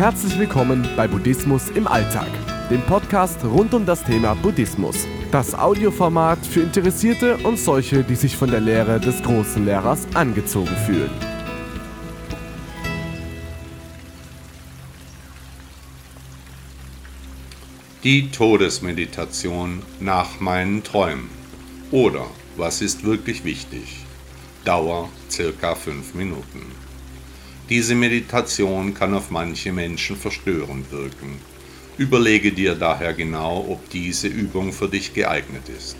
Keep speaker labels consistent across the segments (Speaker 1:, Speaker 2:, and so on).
Speaker 1: Herzlich willkommen bei Buddhismus im Alltag, dem Podcast rund um das Thema Buddhismus. Das Audioformat für Interessierte und solche, die sich von der Lehre des großen Lehrers angezogen fühlen.
Speaker 2: Die Todesmeditation nach meinen Träumen. Oder was ist wirklich wichtig? Dauer circa 5 Minuten. Diese Meditation kann auf manche Menschen verstörend wirken. Überlege dir daher genau, ob diese Übung für dich geeignet ist.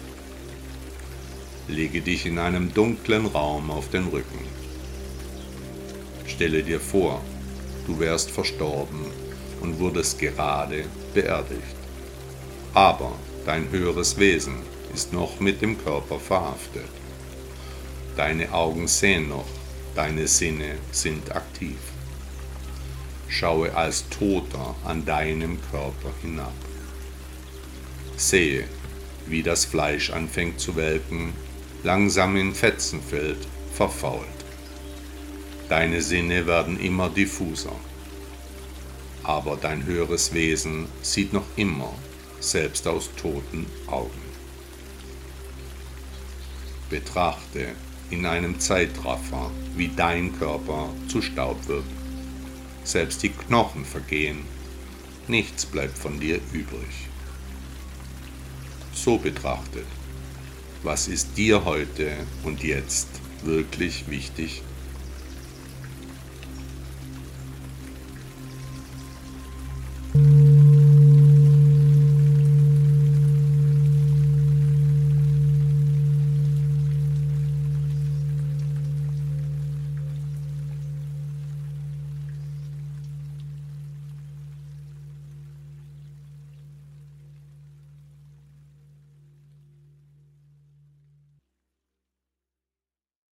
Speaker 2: Lege dich in einem dunklen Raum auf den Rücken. Stelle dir vor, du wärst verstorben und wurdest gerade beerdigt. Aber dein höheres Wesen ist noch mit dem Körper verhaftet. Deine Augen sehen noch, deine Sinne sind aktiv. Schaue als Toter an deinem Körper hinab. Sehe, wie das Fleisch anfängt zu welken, langsam in Fetzen fällt, verfault. Deine Sinne werden immer diffuser. Aber dein höheres Wesen sieht noch immer, selbst aus toten Augen. Betrachte in einem Zeitraffer, wie dein Körper zu Staub wird. Selbst die Knochen vergehen, nichts bleibt von dir übrig. So betrachtet, was ist dir heute und jetzt wirklich wichtig?